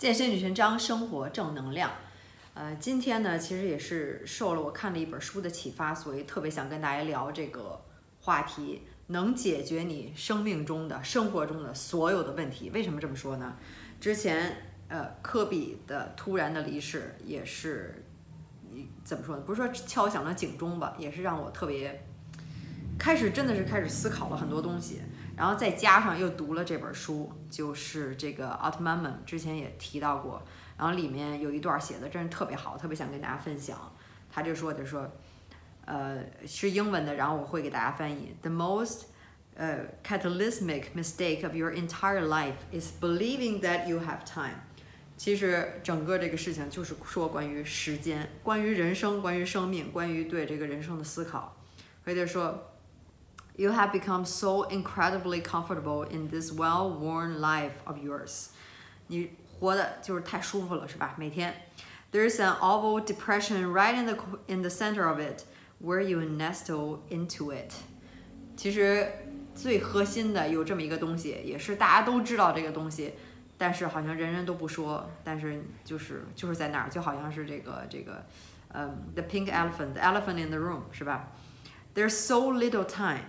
健身女神张，生活正能量。呃，今天呢，其实也是受了我看了一本书的启发，所以特别想跟大家聊这个话题，能解决你生命中的、生活中的所有的问题。为什么这么说呢？之前呃，科比的突然的离世也是，怎么说呢？不是说敲响了警钟吧，也是让我特别开始真的是开始思考了很多东西。然后再加上又读了这本书，就是这个奥特曼们之前也提到过，然后里面有一段写的真是特别好，特别想跟大家分享。他就说，就说，呃，是英文的，然后我会给大家翻译。The most 呃 cataclysmic mistake of your entire life is believing that you have time。其实整个这个事情就是说关于时间，关于人生，关于生命，关于对这个人生的思考。所以就说。You have become so incredibly comfortable in this well-worn life of yours. 你活的就是太舒服了，是吧？每天，There's an awful depression right in the in the center of it, where you nestle into it. 其实最核心的有这么一个东西，也是大家都知道这个东西，但是好像人人都不说。但是就是就是在那儿，就好像是这个这个，嗯，the pink elephant, the elephant in the room，是吧？There's so little time.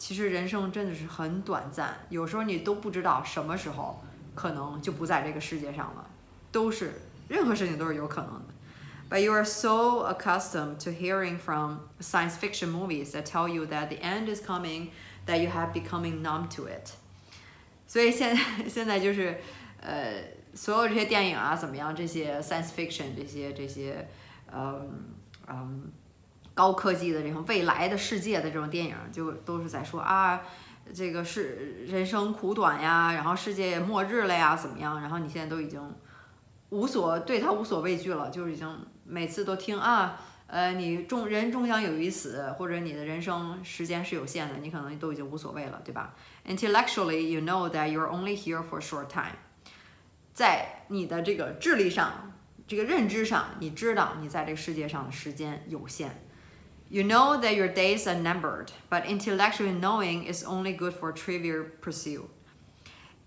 其实人生真的是很短暂，有时候你都不知道什么时候可能就不在这个世界上了，都是任何事情都是有可能的。But you are so accustomed to hearing from science fiction movies that tell you that the end is coming that you have becoming numb to it。所以现在现在就是呃，所有这些电影啊，怎么样？这些 science fiction 这些这些，嗯嗯。高科技的这种未来的世界的这种电影，就都是在说啊，这个是人生苦短呀，然后世界末日了呀，怎么样？然后你现在都已经无所对他无所畏惧了，就是已经每次都听啊，呃，你终人终将有一死，或者你的人生时间是有限的，你可能都已经无所谓了，对吧？Intellectually, you know that you're only here for a short time。在你的这个智力上，这个认知上，你知道你在这个世界上的时间有限。You know that your days are numbered, but intellectual knowing is only good for trivial pursuit.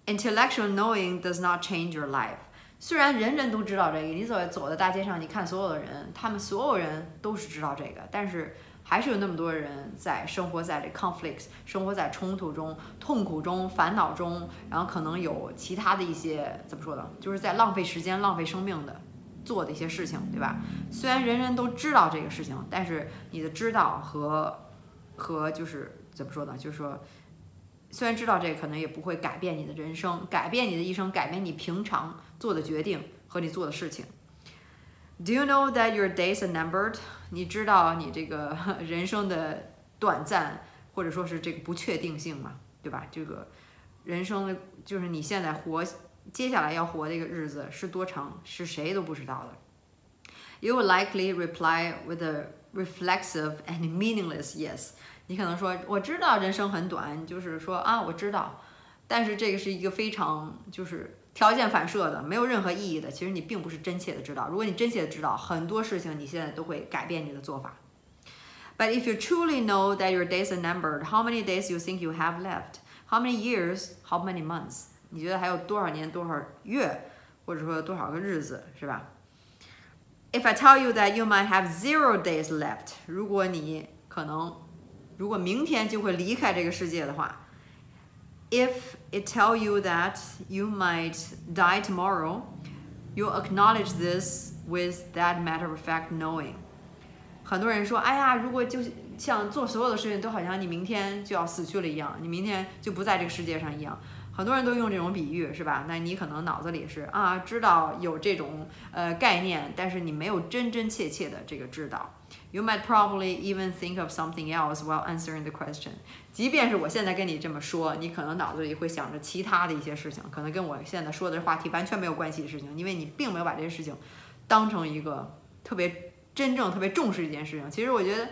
Intellectual knowing does not change your life. 虽然人人都知道这个，你走走在大街上，你看所有的人，他们所有人都是知道这个，但是还是有那么多人在生活在这 conflicts，生活在冲突中、痛苦中、烦恼中，然后可能有其他的一些怎么说呢？就是在浪费时间、浪费生命的。做的一些事情，对吧？虽然人人都知道这个事情，但是你的知道和和就是怎么说呢？就是说，虽然知道这个，可能也不会改变你的人生，改变你的一生，改变你平常做的决定和你做的事情。Do you know that your days are numbered？你知道你这个人生的短暂，或者说是这个不确定性嘛？对吧？这个人生的，就是你现在活。接下来要活的一个日子是多长，是谁都不知道的。You will likely reply with a reflexive and meaningless yes。你可能说我知道人生很短，就是说啊我知道，但是这个是一个非常就是条件反射的，没有任何意义的。其实你并不是真切的知道。如果你真切的知道很多事情，你现在都会改变你的做法。But if you truly know that your days are numbered, how many days you think you have left? How many years? How many months? 你觉得还有多少年、多少月，或者说多少个日子，是吧？If I tell you that you might have zero days left，如果你可能，如果明天就会离开这个世界的话，If it tell you that you might die tomorrow, you acknowledge this with that matter of fact knowing。很多人说，哎呀，如果就像做所有的事情都好像你明天就要死去了一样，你明天就不在这个世界上一样。很多人都用这种比喻，是吧？那你可能脑子里是啊，知道有这种呃概念，但是你没有真真切切的这个知道。You might probably even think of something else while answering the question。即便是我现在跟你这么说，你可能脑子里会想着其他的一些事情，可能跟我现在说的话题完全没有关系的事情，因为你并没有把这些事情当成一个特别真正特别重视一件事情。其实我觉得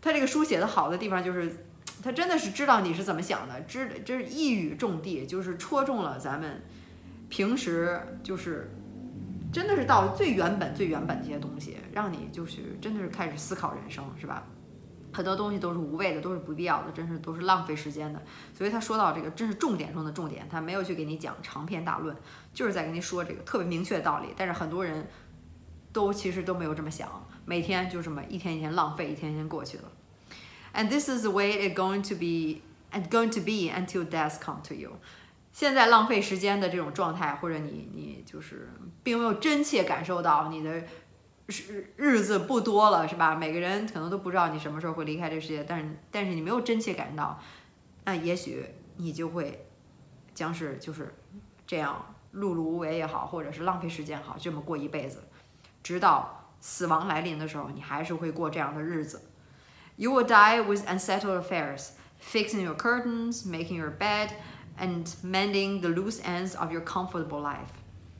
他这个书写的好的地方就是。他真的是知道你是怎么想的，知这是一语中的，就是戳中了咱们平时就是真的是到最原本最原本这些东西，让你就是真的是开始思考人生，是吧？很多东西都是无谓的，都是不必要的，真是都是浪费时间的。所以他说到这个，真是重点中的重点，他没有去给你讲长篇大论，就是在跟你说这个特别明确的道理。但是很多人都其实都没有这么想，每天就这么一天一天浪费，一天一天过去了。And this is the way it's going to be and going to be until death come to you。现在浪费时间的这种状态，或者你你就是并没有真切感受到你的。日日子不多了，是吧？每个人可能都不知道你什么时候会离开这世界，但是但是你没有真切感到，那也许你就会将是就是这样碌碌无为也好，或者是浪费时间好，这么过一辈子，直到死亡来临的时候，你还是会过这样的日子。You will die with unsettled affairs, fixing your curtains, making your bed, and mending the loose ends of your comfortable life。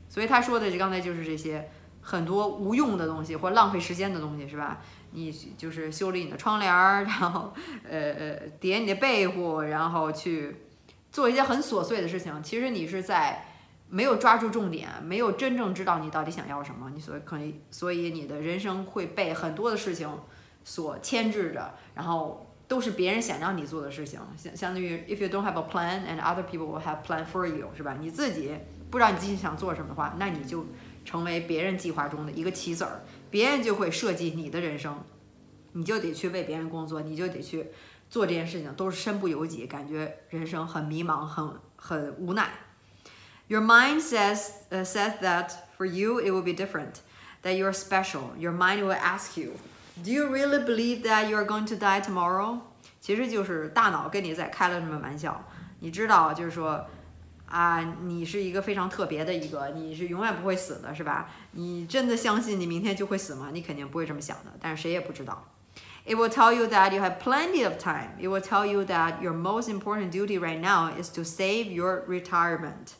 所以他说的就刚才就是这些。很多无用的东西或浪费时间的东西是吧？你就是修理你的窗帘儿，然后呃呃叠你的被褥，然后去做一些很琐碎的事情。其实你是在没有抓住重点，没有真正知道你到底想要什么。你所可以，所以你的人生会被很多的事情所牵制着，然后都是别人想让你做的事情。相相当于，if you don't have a plan and other people will have plan for you，是吧？你自己不知道你自己想做什么的话，那你就。成为别人计划中的一个棋子儿，别人就会设计你的人生，你就得去为别人工作，你就得去做这件事情，都是身不由己，感觉人生很迷茫，很很无奈。Your mind says uh, says that for you it will be different, that you're special. Your mind will ask you, Do you really believe that you are going to die tomorrow? 其实就是大脑跟你在开了这么玩笑，你知道，就是说。啊，你是一个非常特别的一个，你是永远不会死的，是吧？你真的相信你明天就会死吗？你肯定不会这么想的，但是谁也不知道。It will tell you that you have plenty of time. It will tell you that your most important duty right now is to save your retirement.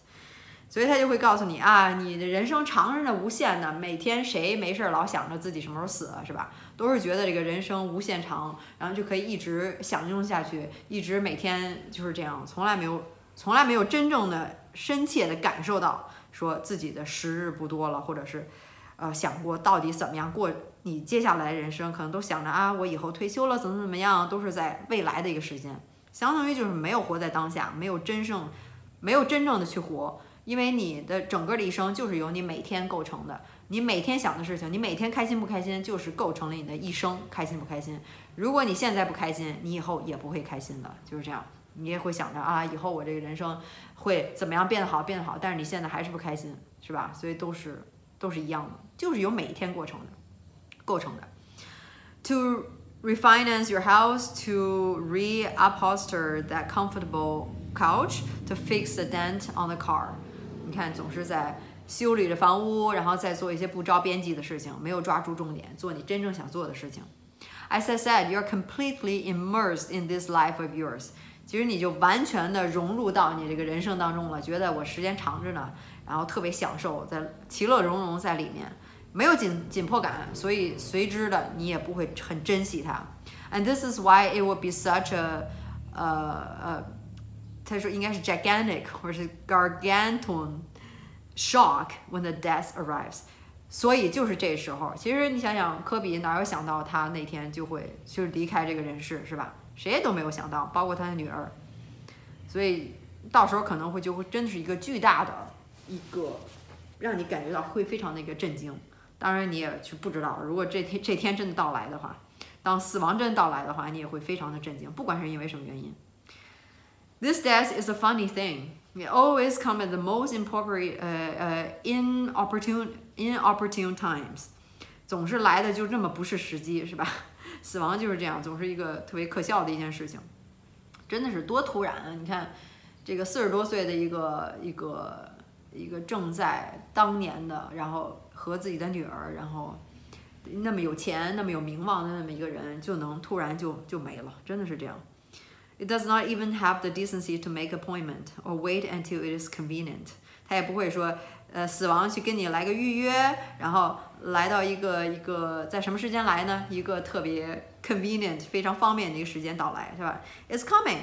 所以他就会告诉你啊，你的人生长着呢，无限的。每天谁没事老想着自己什么时候死，是吧？都是觉得这个人生无限长，然后就可以一直享用下去，一直每天就是这样，从来没有。从来没有真正的深切的感受到，说自己的时日不多了，或者是，呃，想过到底怎么样过你接下来人生，可能都想着啊，我以后退休了怎么怎么样，都是在未来的一个时间，相当于就是没有活在当下，没有真正，没有真正的去活，因为你的整个的一生就是由你每天构成的，你每天想的事情，你每天开心不开心，就是构成了你的一生，开心不开心。如果你现在不开心，你以后也不会开心的，就是这样。你也会想着啊，以后我这个人生会怎么样变得好，变得好。但是你现在还是不开心，是吧？所以都是都是一样的，就是由每一天过程构成的。To refinance your house, to reupholster that comfortable couch, to fix the dent on the car。你看，总是在修理着房屋，然后再做一些不着边际的事情，没有抓住重点，做你真正想做的事情。As I said, you're completely immersed in this life of yours. 其实你就完全的融入到你这个人生当中了，觉得我时间长着呢，然后特别享受，在其乐融融在里面，没有紧紧迫感，所以随之的你也不会很珍惜它。And this is why it would be such a，呃呃，他说应该是 gigantic 或者是 gargantuan shock when the death arrives。所以就是这时候，其实你想想，科比哪有想到他那天就会就是离开这个人世，是吧？谁也都没有想到，包括他的女儿，所以到时候可能会就会真的是一个巨大的一个，让你感觉到会非常的一个震惊。当然你也去不知道，如果这天这天真的到来的话，当死亡真到来的话，你也会非常的震惊，不管是因为什么原因。This death is a funny thing. Always come at the most inappropriate, 呃呃，inopportune, inopportune times. 总是来的就这么不是时机，是吧？死亡就是这样，总是一个特别可笑的一件事情，真的是多突然啊！你看，这个四十多岁的一个一个一个正在当年的，然后和自己的女儿，然后那么有钱、那么有名望的那么一个人，就能突然就就没了，真的是这样。It does not even have the decency to make appointment or wait until it is convenient。他也不会说。呃，死亡去跟你来个预约，然后来到一个一个在什么时间来呢？一个特别 convenient 非常方便的一个时间到来，是吧？It's coming.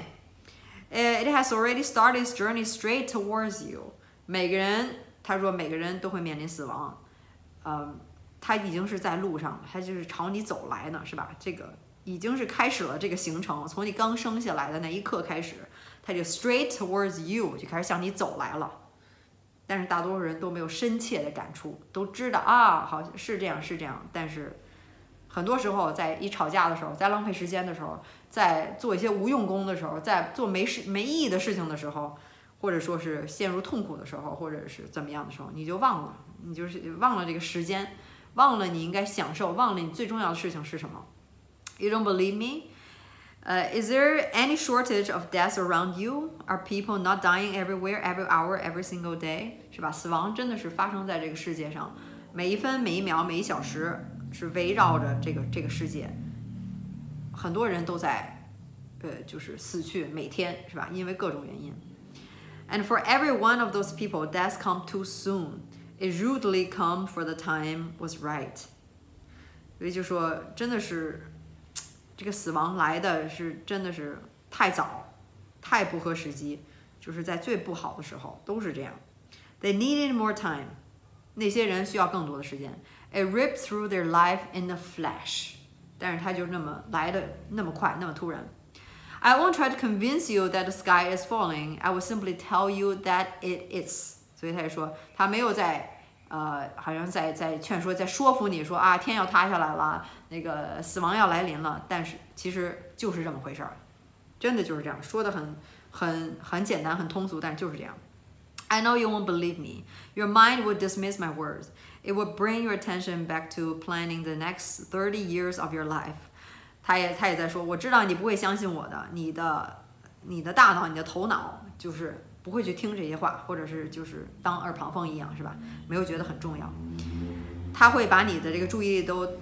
It has already started its journey straight towards you. 每个人，他说每个人都会面临死亡，嗯，他已经是在路上了，他就是朝你走来呢，是吧？这个已经是开始了这个行程，从你刚生下来的那一刻开始，它就 straight towards you 就开始向你走来了。但是大多数人都没有深切的感触，都知道啊，好像是这样是这样。但是很多时候，在一吵架的时候，在浪费时间的时候，在做一些无用功的时候，在做没事没意义的事情的时候，或者说是陷入痛苦的时候，或者是怎么样的时候，你就忘了，你就是忘了这个时间，忘了你应该享受，忘了你最重要的事情是什么。You don't believe me? Uh, is there any shortage of deaths around you? Are people not dying everywhere, every hour, every single day? 是吧？死亡真的是发生在这个世界上，每一分、每一秒、每一小时是围绕着这个这个世界。很多人都在，呃，就是死去，每天是吧？因为各种原因。And for every one of those people, death come too soon. It rudely come for the time was right. 所以就说，真的是。 这个死亡来的是真的是太早，太不合时机，就是在最不好的时候都是这样。They needed more time，那些人需要更多的时间。It ripped through their life in a flash，但是它就那么来的那么快，那么突然。I won't try to convince you that the sky is falling. I will simply tell you that it is。所以他就说，他没有在 呃，好像在在劝说，在说服你说啊，天要塌下来了，那个死亡要来临了。但是其实就是这么回事儿，真的就是这样，说的很很很简单，很通俗，但就是这样。I know you won't believe me. Your mind would dismiss my words. It would bring your attention back to planning the next thirty years of your life. 他也他也在说，我知道你不会相信我的，你的你的大脑，你的头脑就是。不会去听这些话，或者是就是当耳旁风一样，是吧？没有觉得很重要。他会把你的这个注意力都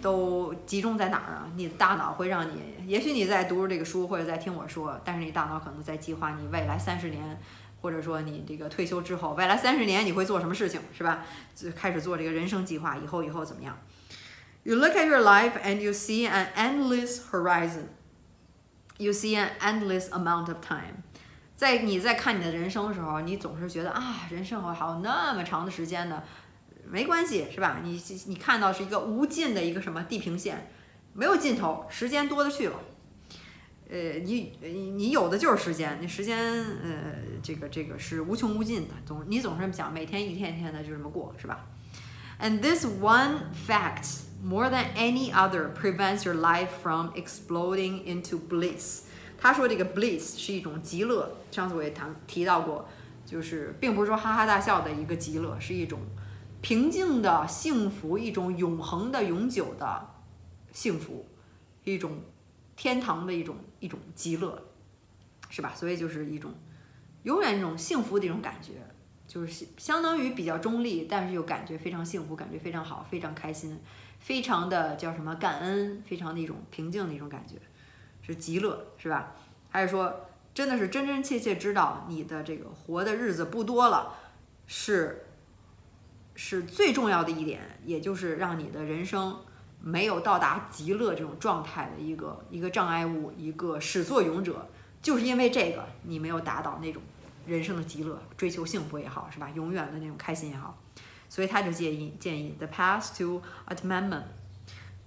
都集中在哪儿啊？你的大脑会让你，也许你在读这个书或者在听我说，但是你大脑可能在计划你未来三十年，或者说你这个退休之后，未来三十年你会做什么事情，是吧？就开始做这个人生计划，以后以后怎么样？You look at your life and you see an endless horizon. You see an endless amount of time. 在你在看你的人生的时候，你总是觉得啊，人生还有那么长的时间呢，没关系，是吧？你你看到是一个无尽的一个什么地平线，没有尽头，时间多的去了。呃，你你有的就是时间，你时间呃，这个这个是无穷无尽的，总你总是这么想，每天一天一天的就这么过，是吧？And this one fact more than any other prevents your life from exploding into bliss. 他说这个 bliss 是一种极乐，上次我也谈提到过，就是并不是说哈哈大笑的一个极乐，是一种平静的幸福，一种永恒的、永久的幸福，一种天堂的一种一种极乐，是吧？所以就是一种永远一种幸福的一种感觉，就是相当于比较中立，但是又感觉非常幸福，感觉非常好，非常开心，非常的叫什么感恩，非常的一种平静的一种感觉。是极乐，是吧？还是说，真的是真真切切知道你的这个活的日子不多了，是是最重要的一点，也就是让你的人生没有到达极乐这种状态的一个一个障碍物，一个始作俑者，就是因为这个你没有达到那种人生的极乐，追求幸福也好，是吧？永远的那种开心也好，所以他就建议建议 the path to atmanment。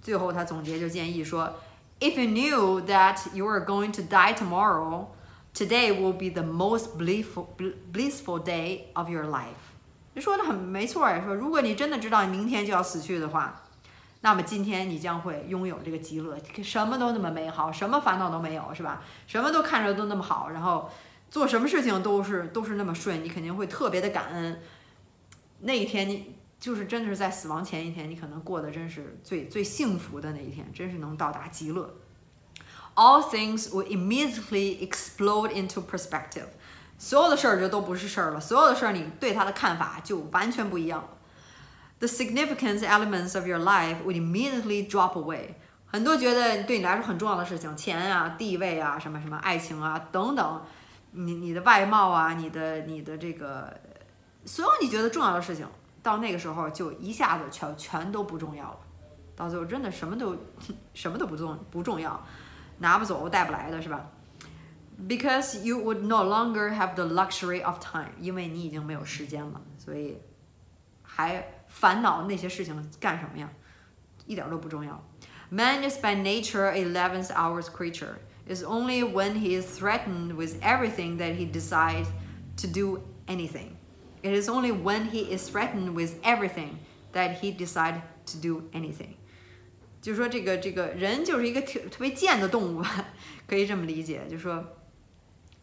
最后他总结就建议说。If you knew that you are going to die tomorrow, today will be the most blissful blissful day of your life。你说的很没错呀，说如果你真的知道你明天就要死去的话，那么今天你将会拥有这个极乐，什么都那么美好，什么烦恼都没有，是吧？什么都看着都那么好，然后做什么事情都是都是那么顺，你肯定会特别的感恩。那一天你。就是真的是在死亡前一天，你可能过得真是最最幸福的那一天，真是能到达极乐。All things will immediately explode into perspective，所有的事儿就都不是事儿了，所有的事儿你对它的看法就完全不一样了。The significant elements of your life would immediately drop away。很多觉得对你来说很重要的事情，钱啊、地位啊、什么什么爱情啊等等，你你的外貌啊、你的你的这个所有你觉得重要的事情。到那个时候就一下子全全都不重要了，到最后真的什么都什么都不重不重要，拿不走带不来的是吧？Because you would no longer have the luxury of time，因为你已经没有时间了，所以还烦恼那些事情干什么呀？一点都不重要。Man is by nature eleventh hours creature. is only when he is threatened with everything that he decides to do anything. It is only when he is threatened with everything that he decide to do anything. 就是说，这个这个人就是一个特特别贱的动物吧，可以这么理解。就是说，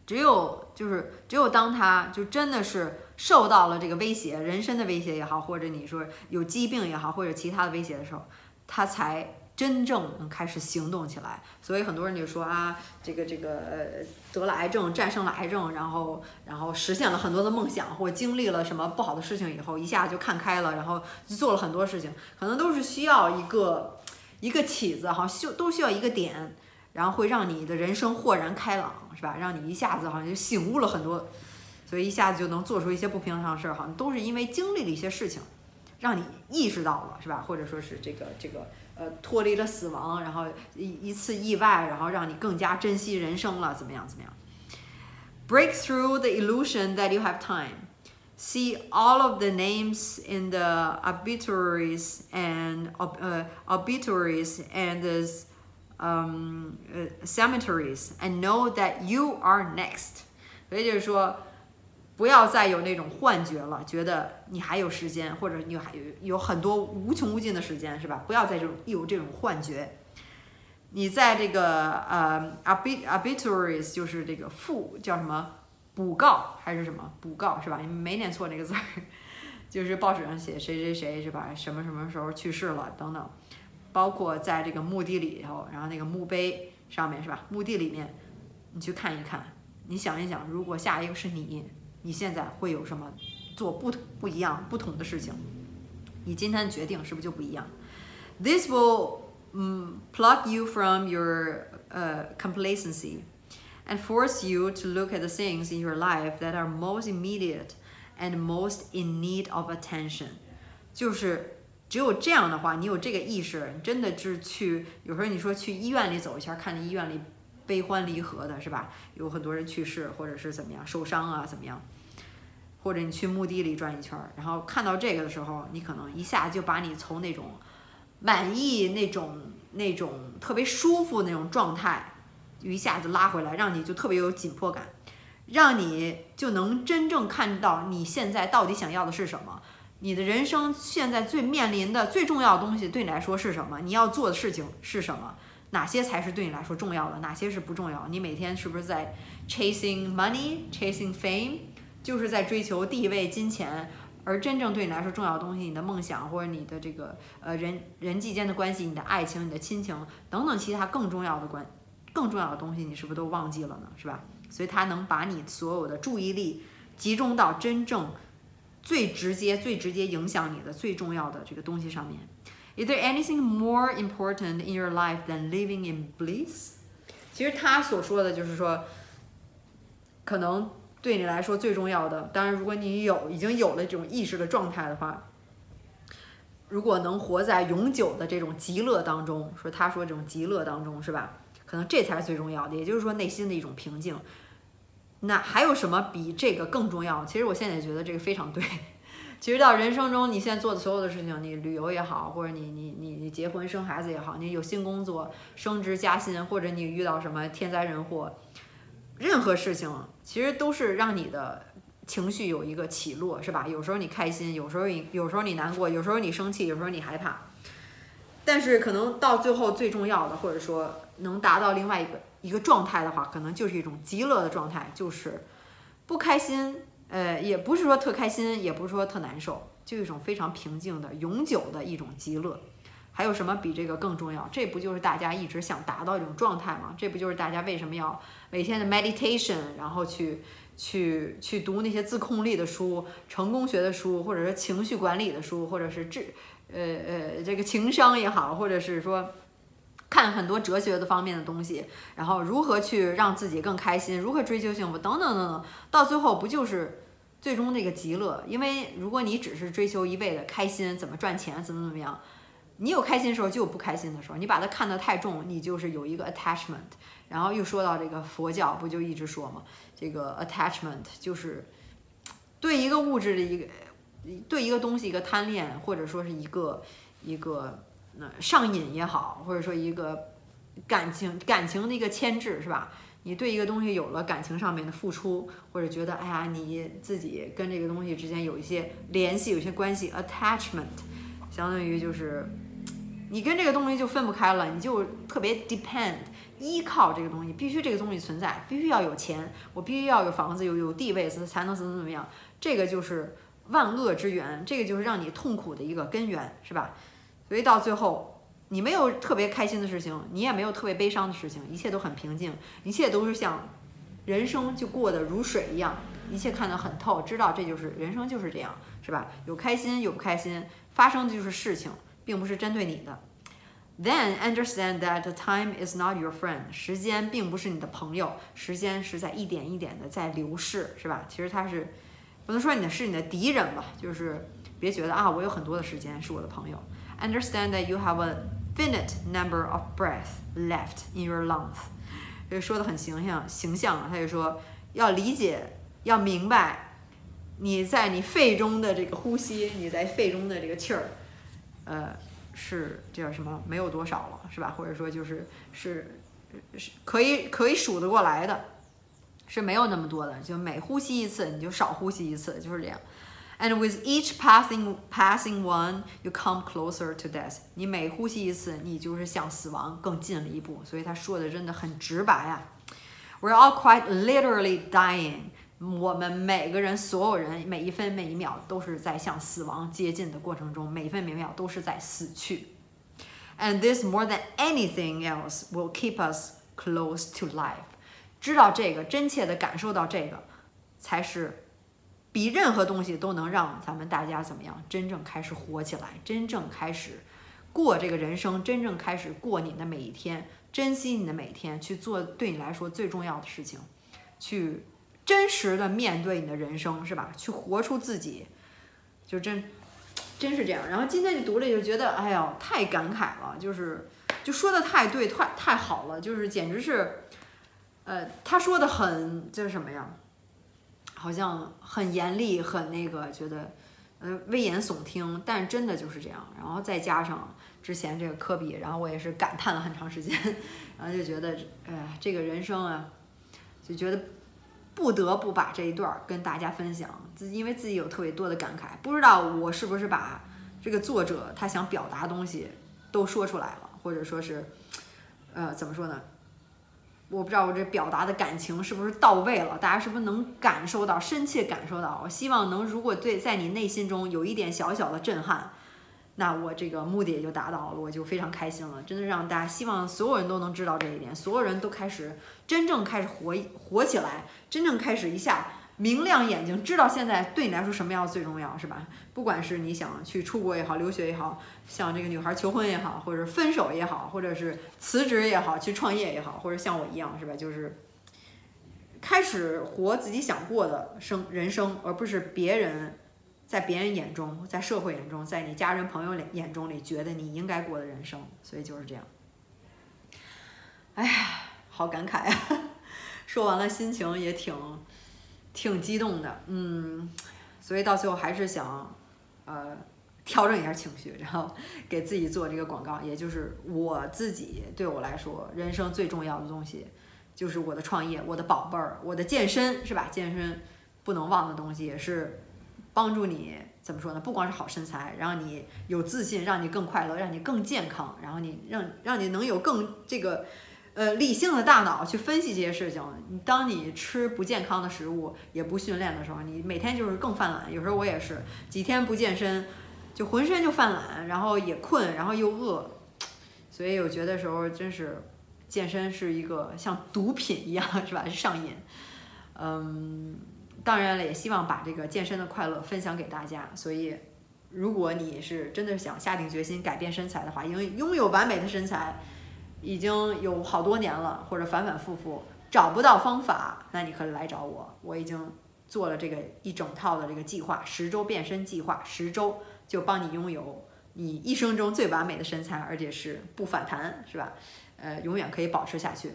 只有就是只有当他就真的是受到了这个威胁，人身的威胁也好，或者你说有疾病也好，或者其他的威胁的时候，他才真正开始行动起来。所以很多人就说啊，这个这个呃得了癌症，战胜了癌症，然后然后实现了很多的梦想，或经历了什么不好的事情以后，一下就看开了，然后做了很多事情，可能都是需要一个一个起子哈，就都需要一个点，然后会让你的人生豁然开朗，是吧？让你一下子好像就醒悟了很多。所以一下子就能做出一些不平常的事儿，好像都是因为经历了一些事情，让你意识到了，是吧？或者说是这个这个呃脱离了死亡，然后一一次意外，然后让你更加珍惜人生了，怎么样怎么样？Break through the illusion that you have time. See all of the names in the obituaries and uh, obituaries and the um, uh, cemeteries and know that you are next. 所以就是说。 不要再有那种幻觉了，觉得你还有时间，或者你还有有很多无穷无尽的时间，是吧？不要再这种有这种幻觉。你在这个呃，abit obituaries 就是这个复叫什么补告还是什么补告是吧？你没念错那个字儿，就是报纸上写谁谁谁是吧？什么什么时候去世了等等，包括在这个墓地里头，然后那个墓碑上面是吧？墓地里面你去看一看，你想一想，如果下一个是你。你现在会有什么做不不一样不同的事情？你今天决定是不是就不一样？This will um, pluck you from your uh, complacency and force you to look at the things in your life that are most immediate and most in need of attention。就是只有这样的话，你有这个意识，真的是去有时候你说去医院里走一圈，看见医院里悲欢离合的是吧？有很多人去世，或者是怎么样受伤啊，怎么样？或者你去墓地里转一圈儿，然后看到这个的时候，你可能一下就把你从那种满意、那种那种特别舒服那种状态，就一下子拉回来，让你就特别有紧迫感，让你就能真正看到你现在到底想要的是什么，你的人生现在最面临的最重要的东西对你来说是什么？你要做的事情是什么？哪些才是对你来说重要的？哪些是不重要？你每天是不是在 chasing money, chasing fame？就是在追求地位、金钱，而真正对你来说重要的东西，你的梦想或者你的这个呃人人际间的关系、你的爱情、你的亲情等等其他更重要的关、更重要的东西，你是不是都忘记了呢？是吧？所以他能把你所有的注意力集中到真正最直接、最直接影响你的最重要的这个东西上面。Is there anything more important in your life than living in bliss？其实他所说的就是说，可能。对你来说最重要的，当然，如果你有已经有了这种意识的状态的话，如果能活在永久的这种极乐当中，说他说这种极乐当中是吧？可能这才是最重要的，也就是说内心的一种平静。那还有什么比这个更重要？其实我现在觉得这个非常对。其实到人生中你现在做的所有的事情，你旅游也好，或者你你你你结婚生孩子也好，你有新工作、升职加薪，或者你遇到什么天灾人祸。任何事情其实都是让你的情绪有一个起落，是吧？有时候你开心，有时候你有时候你难过，有时候你生气，有时候你害怕。但是可能到最后最重要的，或者说能达到另外一个一个状态的话，可能就是一种极乐的状态，就是不开心，呃，也不是说特开心，也不是说特难受，就一种非常平静的、永久的一种极乐。还有什么比这个更重要？这不就是大家一直想达到一种状态吗？这不就是大家为什么要每天的 meditation，然后去去去读那些自控力的书、成功学的书，或者是情绪管理的书，或者是智呃呃这个情商也好，或者是说看很多哲学的方面的东西，然后如何去让自己更开心，如何追求幸福等等等等，到最后不就是最终那个极乐？因为如果你只是追求一味的开心，怎么赚钱，怎么怎么样？你有开心的时候，就有不开心的时候。你把它看得太重，你就是有一个 attachment。然后又说到这个佛教，不就一直说吗？这个 attachment 就是对一个物质的一个，对一个东西一个贪恋，或者说是一个一个那上瘾也好，或者说一个感情感情的一个牵制，是吧？你对一个东西有了感情上面的付出，或者觉得哎呀，你自己跟这个东西之间有一些联系，有些关系，attachment，相当于就是你跟这个东西就分不开了，你就特别 depend，依靠这个东西，必须这个东西存在，必须要有钱，我必须要有房子，有有地位才能怎么怎么样，这个就是万恶之源，这个就是让你痛苦的一个根源，是吧？所以到最后。你没有特别开心的事情，你也没有特别悲伤的事情，一切都很平静，一切都是像人生就过得如水一样，一切看得很透，知道这就是人生就是这样，是吧？有开心有不开心，发生的就是事情，并不是针对你的。Then understand that the time is not your friend，时间并不是你的朋友，时间是在一点一点的在流逝，是吧？其实它是不能说你的是你的敌人吧，就是别觉得啊，我有很多的时间是我的朋友。Understand that you have a finite number of breath left in your lungs，这说的很形象形象啊。他就说要理解，要明白你在你肺中的这个呼吸，你在肺中的这个气儿，呃，是叫什么？没有多少了，是吧？或者说就是是是可以可以数得过来的，是没有那么多的。就每呼吸一次，你就少呼吸一次，就是这样。And with each passing passing one, you come closer to death. 你每呼吸一次，你就是向死亡更近了一步。所以他说的真的很直白啊。We're all quite literally dying. 我们每个人，所有人，每一分每一秒都是在向死亡接近的过程中，每一分每一秒都是在死去。And this more than anything else will keep us close to life. 知道这个，真切的感受到这个，才是。比任何东西都能让咱们大家怎么样？真正开始活起来，真正开始过这个人生，真正开始过你的每一天，珍惜你的每一天，去做对你来说最重要的事情，去真实的面对你的人生，是吧？去活出自己，就真真是这样。然后今天就读了，就觉得哎呀，太感慨了，就是就说的太对，太太好了，就是简直是，呃，他说的很就是什么呀？好像很严厉，很那个，觉得，呃，危言耸听，但真的就是这样。然后再加上之前这个科比，然后我也是感叹了很长时间，然后就觉得，哎，这个人生啊，就觉得不得不把这一段跟大家分享，自因为自己有特别多的感慨，不知道我是不是把这个作者他想表达的东西都说出来了，或者说是，呃，怎么说呢？我不知道我这表达的感情是不是到位了，大家是不是能感受到、深切感受到？我希望能，如果对在你内心中有一点小小的震撼，那我这个目的也就达到了，我就非常开心了。真的让大家希望所有人都能知道这一点，所有人都开始真正开始活活起来，真正开始一下。明亮眼睛，知道现在对你来说什么样最重要，是吧？不管是你想去出国也好，留学也好，像这个女孩求婚也好，或者分手也好，或者是辞职也好，去创业也好，或者像我一样，是吧？就是开始活自己想过的生人生，而不是别人在别人眼中，在社会眼中，在你家人朋友眼中里觉得你应该过的人生。所以就是这样。哎呀，好感慨啊！说完了，心情也挺。挺激动的，嗯，所以到最后还是想，呃，调整一下情绪，然后给自己做这个广告，也就是我自己对我来说，人生最重要的东西，就是我的创业，我的宝贝儿，我的健身，是吧？健身不能忘的东西，也是帮助你怎么说呢？不光是好身材，让你有自信，让你更快乐，让你更健康，然后你让让你能有更这个。呃，理性的大脑去分析这些事情。你当你吃不健康的食物，也不训练的时候，你每天就是更犯懒。有时候我也是几天不健身，就浑身就犯懒，然后也困，然后又饿。所以我觉得时候真是健身是一个像毒品一样，是吧？是上瘾。嗯，当然了，也希望把这个健身的快乐分享给大家。所以，如果你是真的想下定决心改变身材的话，因为拥有完美的身材。已经有好多年了，或者反反复复找不到方法，那你可以来找我。我已经做了这个一整套的这个计划，十周变身计划，十周就帮你拥有你一生中最完美的身材，而且是不反弹，是吧？呃，永远可以保持下去。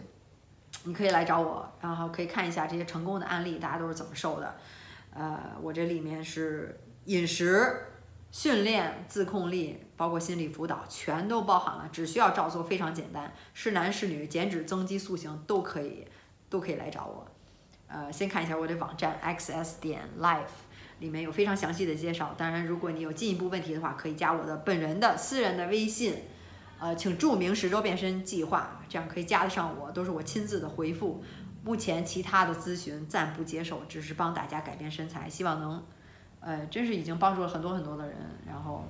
你可以来找我，然后可以看一下这些成功的案例，大家都是怎么瘦的。呃，我这里面是饮食、训练、自控力。包括心理辅导，全都包含了，只需要照做，非常简单，是男是女，减脂、增肌、塑形都可以，都可以来找我。呃，先看一下我的网站 xs 点 life，里面有非常详细的介绍。当然，如果你有进一步问题的话，可以加我的本人的私人的微信，呃，请注明十周变身计划，这样可以加得上我，都是我亲自的回复。目前其他的咨询暂不接受，只是帮大家改变身材，希望能，呃，真是已经帮助了很多很多的人。然后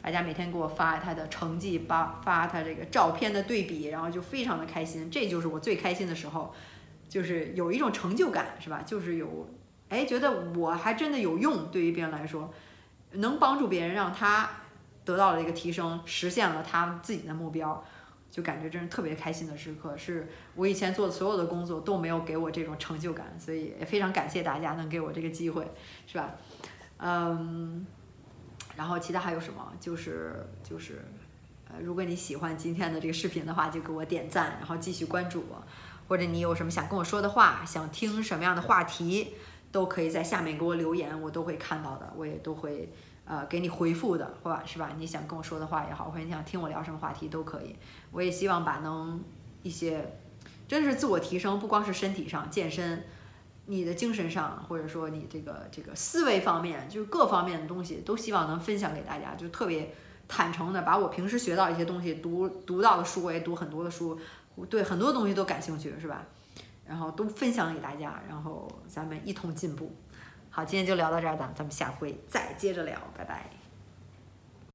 大家每天给我发他的成绩，发发他这个照片的对比，然后就非常的开心，这就是我最开心的时候，就是有一种成就感，是吧？就是有，哎，觉得我还真的有用，对于别人来说，能帮助别人，让他得到了一个提升，实现了他自己的目标。就感觉真是特别开心的时刻，是我以前做的所有的工作都没有给我这种成就感，所以也非常感谢大家能给我这个机会，是吧？嗯，然后其他还有什么？就是就是，呃，如果你喜欢今天的这个视频的话，就给我点赞，然后继续关注我，或者你有什么想跟我说的话，想听什么样的话题，都可以在下面给我留言，我都会看到的，我也都会。呃，给你回复的，或是吧？你想跟我说的话也好，或者你想听我聊什么话题都可以。我也希望把能一些，真是自我提升，不光是身体上健身，你的精神上，或者说你这个这个思维方面，就是各方面的东西，都希望能分享给大家。就特别坦诚的，把我平时学到一些东西，读读到的书，我也读很多的书，对很多东西都感兴趣，是吧？然后都分享给大家，然后咱们一同进步。好，今天就聊到这儿，咱咱们下回再接着聊，拜拜。